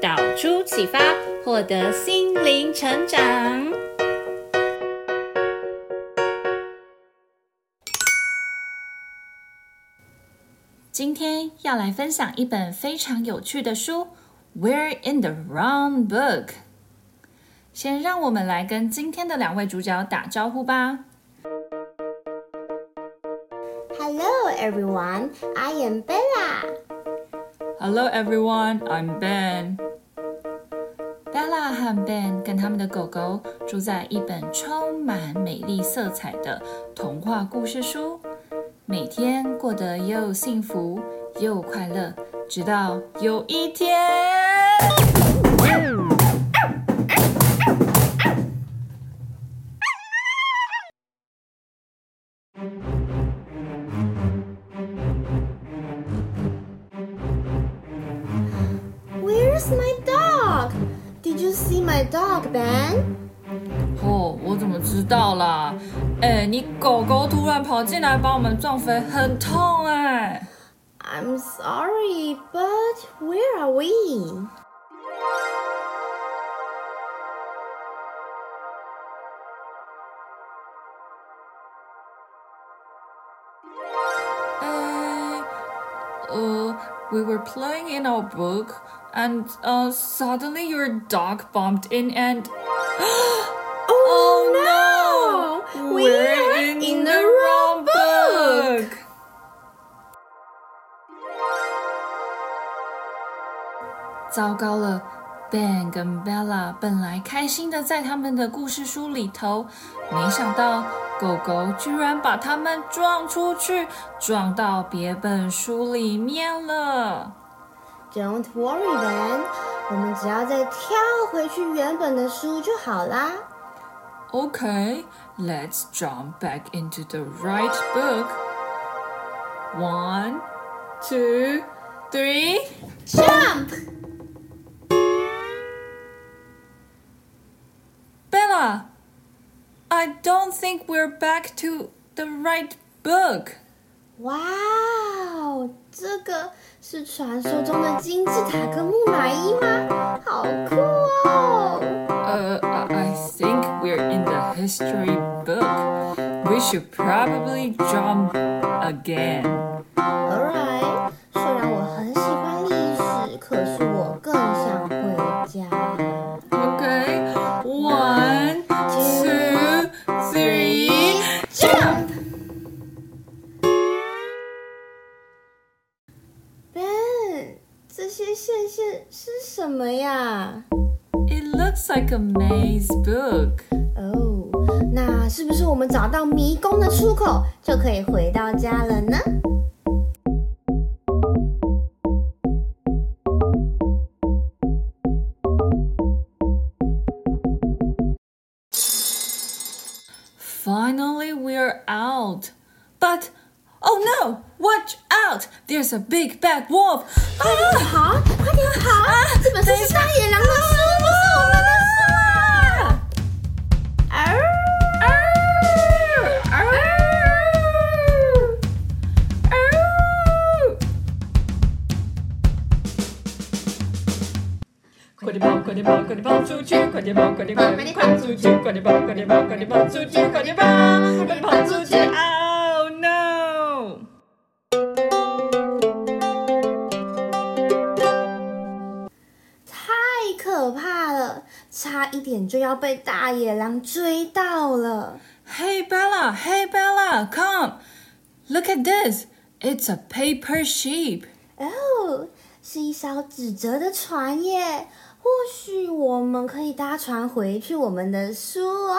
导出启发，获得心灵成长。今天要来分享一本非常有趣的书，《We're in the Wrong Book》。先让我们来跟今天的两位主角打招呼吧。Hello everyone, I am Bella. Hello everyone, I'm Ben. Ben 跟他们的狗狗住在一本充满美丽色彩的童话故事书，每天过得又幸福又快乐，直到有一天。道啦？哎，你狗狗突然跑进来把我们撞飞，很痛哎。I'm sorry, but where are we? 呃，呃，We were playing in our book. And uh, suddenly your dog bumped in and oh, no! We're, in the wrong book. 糟糕了，Ben 跟 Bella 本来开心的在他们的故事书里头，没想到狗狗居然把他们撞出去，撞到别本书里面了。Don't worry, Ben，我们只要再跳回去原本的书就好啦。Okay, let's jump back into the right book. One, two, three, jump! Bella, I don't think we're back to the right book. 哇哦，这个是传说中的金字塔跟木乃伊吗？ We should probably jump again. Alright，虽然我很喜欢历史，可是我更想回家。是什么呀？It looks like a maze book. 哦，那是不是我们找到迷宫的出口，就可以回到家了呢？Finally, we're out. But Oh no! Watch out! There's a big bad wolf. 快点跑！快点跑！啊，这本书是大野狼的书，快点跑！快点跑！快点跑出去！快点跑！快点跑！快点跑出去！快点跑！快点跑出去！！Oh no！太可怕了！差一点就要被大野狼追到了。Hey Bella, Hey Bella, come, look at this. It's a paper ship. 哦，是一艘指责的船耶。或许我们可以搭船回去我们的书哦。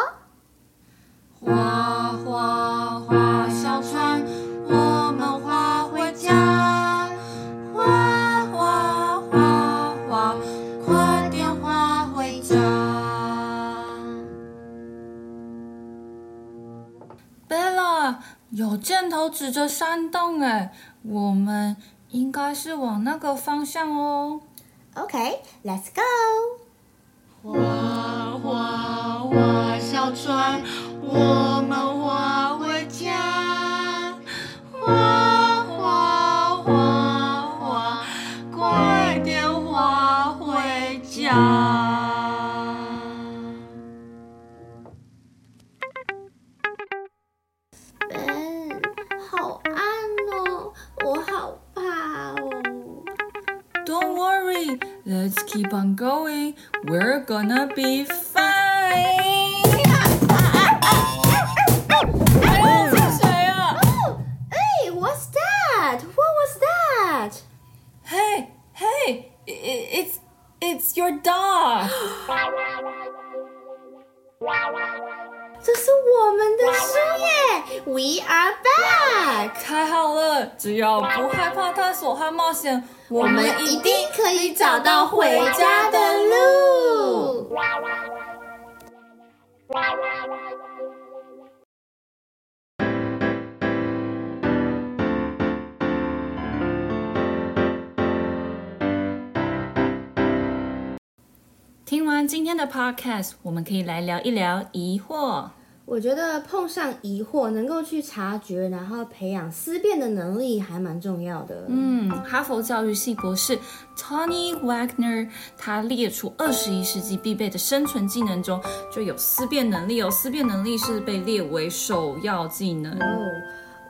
划划划小船，我们划回家。划划划划，快点划回家。贝拉，有箭头指着山洞哎，我们应该是往那个方向哦。OK，Let's go。划划划小船，我 going. We're gonna be fine. 哎呦，这是谁啊？哦，哎，What's that? What was that? Hey, hey, it's it's your dog. 这是我们的书耶！We are back！ 太好了，只要不害怕探索和冒险，我们一定可以找到回家的路。听完今天的 podcast，我们可以来聊一聊疑惑。我觉得碰上疑惑，能够去察觉，然后培养思辨的能力，还蛮重要的。嗯，哈佛教育系博士 Tony Wagner 他列出二十一世纪必备的生存技能中，就有思辨能力哦。思辨能力是被列为首要技能。哦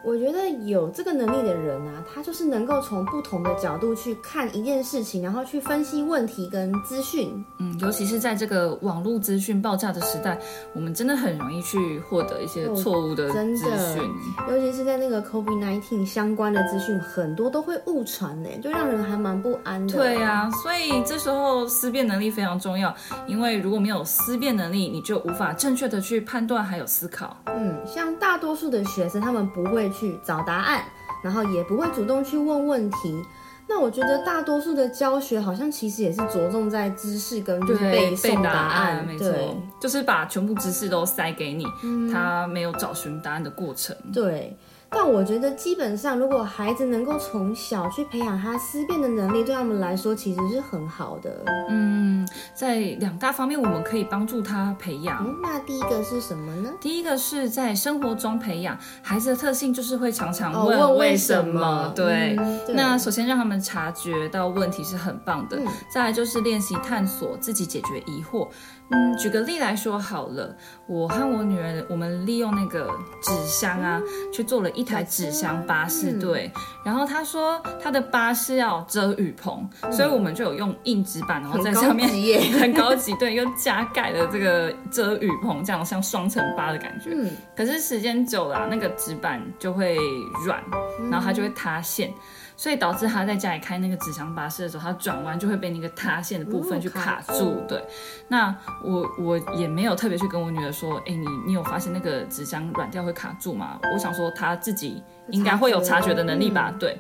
我觉得有这个能力的人啊，他就是能够从不同的角度去看一件事情，然后去分析问题跟资讯。嗯，尤其是在这个网络资讯爆炸的时代，我们真的很容易去获得一些错误的资讯。尤其是在那个 COVID-19 相关的资讯，很多都会误传呢，就让人还蛮不安的。对呀、啊，所以这时候思辨能力非常重要，因为如果没有思辨能力，你就无法正确的去判断还有思考。嗯，像大多数的学生，他们不会。去找答案，然后也不会主动去问问题。那我觉得大多数的教学好像其实也是着重在知识跟就是背诵答案，没错，就是把全部知识都塞给你，嗯、他没有找寻答案的过程。对。但我觉得，基本上，如果孩子能够从小去培养他思辨的能力，对他们来说其实是很好的。嗯，在两大方面，我们可以帮助他培养。嗯，那第一个是什么呢？第一个是在生活中培养孩子的特性，就是会常常问为什么。哦，问为什么？对。那首先让他们察觉到问题是很棒的。嗯。再来就是练习探索，自己解决疑惑。嗯，举个例来说好了，我和我女儿，我们利用那个纸箱啊，嗯、去做了一台纸箱巴士，嗯、对。然后她说她的巴士要遮雨棚，嗯、所以我们就有用硬纸板，然后在上面 很高级，对，又加盖了这个遮雨棚，这样像双层巴的感觉。嗯。可是时间久了，那个纸板就会软，然后它就会塌陷。所以导致他在家里开那个纸箱巴士的时候，他转弯就会被那个塌陷的部分去卡住。对，那我我也没有特别去跟我女儿说，哎，你你有发现那个纸箱软掉会卡住吗？我想说他自己应该会有察觉的能力吧。对。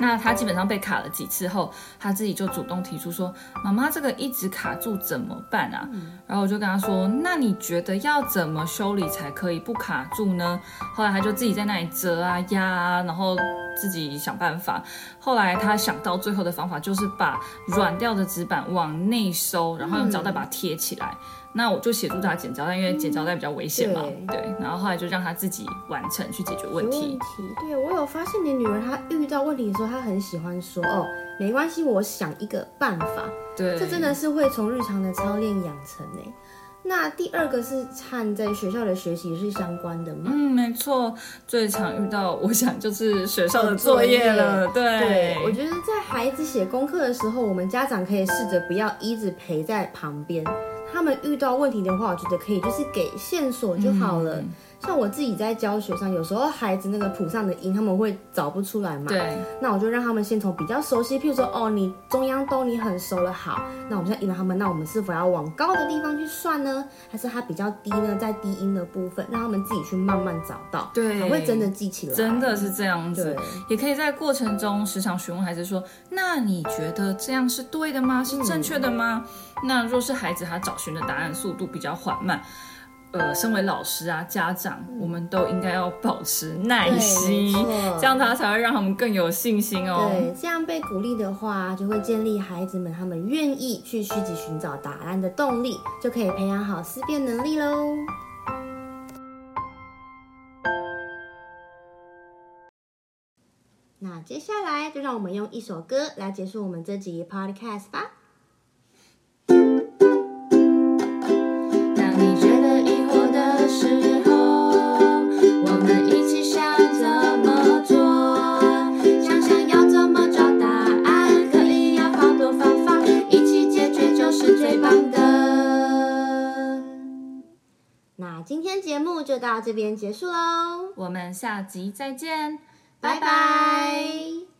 那他基本上被卡了几次后，他自己就主动提出说：“妈妈，这个一直卡住怎么办啊？”嗯、然后我就跟他说：“那你觉得要怎么修理才可以不卡住呢？”后来他就自己在那里折啊压啊，然后自己想办法。后来他想到最后的方法就是把软掉的纸板往内收，然后用胶带把它贴起来。嗯那我就协助他剪胶带，因为剪胶带比较危险嘛。对，对，然后后来就让他自己完成去解决问题。问题，对，我有发现你女儿她遇到问题的时候，她很喜欢说哦，没关系，我想一个办法。对，这真的是会从日常的操练养成呢。那第二个是和在学校的学习是相关的吗？嗯，没错，最常遇到我想就是学校的作业了。对，对，我觉得在孩子写功课的时候，我们家长可以试着不要一直陪在旁边。他们遇到问题的话，我觉得可以就是给线索就好了。像我自己在教学上，有时候孩子那个谱上的音他们会找不出来嘛。对。那我就让他们先从比较熟悉，譬如说，哦，你中央哆你很熟了，好，那我们现在引导他们，那我们是否要往高的地方去算呢？还是它比较低呢？在低音的部分，让他们自己去慢慢找到，对，才会真的记起来。真的是这样子。也可以在过程中时常询问孩子说，那你觉得这样是对的吗？是正确的吗？嗯那若是孩子他找寻的答案速度比较缓慢，呃，身为老师啊，家长，嗯、我们都应该要保持耐心，这样他才会让他们更有信心哦。对，这样被鼓励的话，就会建立孩子们他们愿意去积极寻找答案的动力，就可以培养好思辨能力喽。那接下来就让我们用一首歌来结束我们这集 Podcast 吧。到这边结束喽，我们下集再见，拜拜。